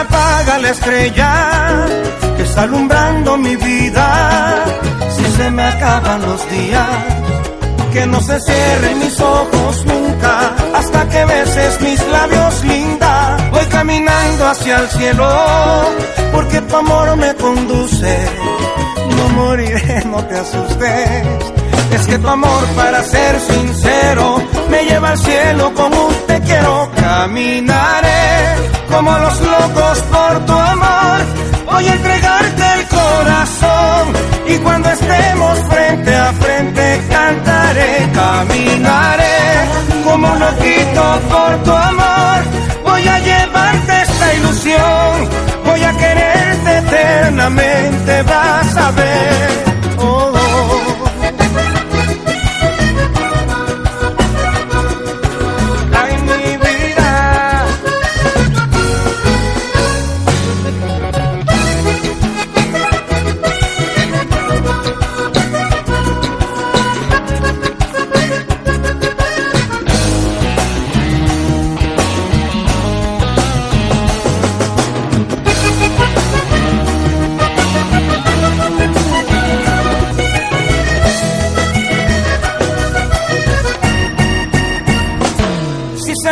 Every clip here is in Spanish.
apaga la estrella que está alumbrando mi vida. Si se me acaban los días, que no se cierren mis ojos nunca hasta que beses mis labios linda. Voy caminando hacia el cielo porque tu amor me conduce. No moriré, no te asustes. Es que tu amor, para ser sincero, me lleva al cielo como un te quiero. Caminaré como los locos por tu amor. Voy a entregarte el corazón y cuando estemos frente a frente cantaré, caminaré como un loquito por tu amor. Voy a llevarte esta ilusión, voy a quererte eternamente, vas a ver.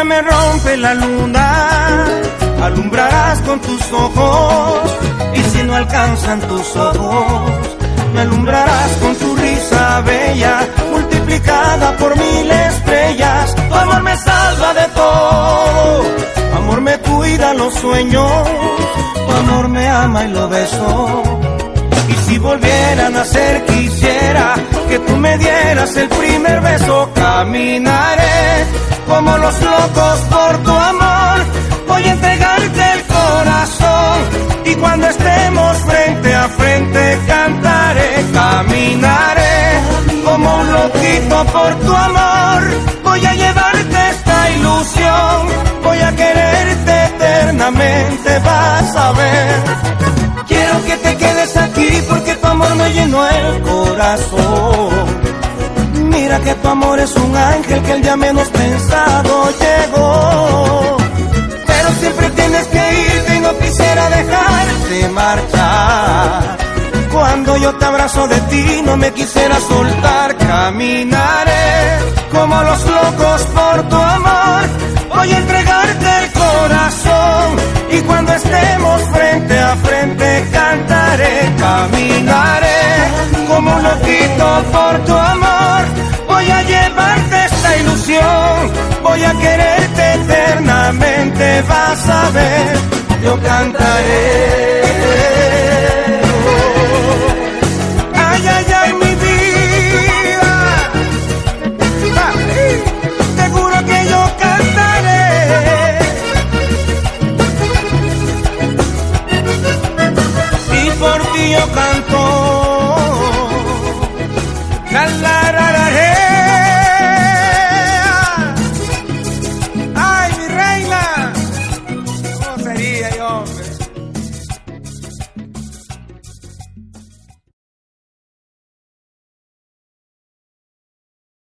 Me rompe la luna, alumbrarás con tus ojos. Y si no alcanzan tus ojos, me alumbrarás con tu risa bella, multiplicada por mil estrellas. Tu amor me salva de todo, amor me cuida los sueños, tu amor me ama y lo beso. Y si volvieran a ser quisiera que tú me dieras el primer beso, como los locos por tu amor. Voy a entregarte el corazón y cuando estemos frente a frente cantaré, caminaré como un loquito por tu amor. Voy a llevarte esta ilusión, voy a quererte eternamente, vas a ver. Quiero que te quedes aquí porque tu amor me llenó el corazón. Que tu amor es un ángel que el día menos pensado llegó. Pero siempre tienes que irte y no quisiera dejarte marchar. Cuando yo te abrazo de ti no me quisiera soltar, caminaré como los locos por tu amor. Voy a entregarte el corazón y cuando estemos frente me vas a ver, yo cantaré. Ay, ay, ay, mi vida. Te juro que yo cantaré. Y por ti yo cantaré.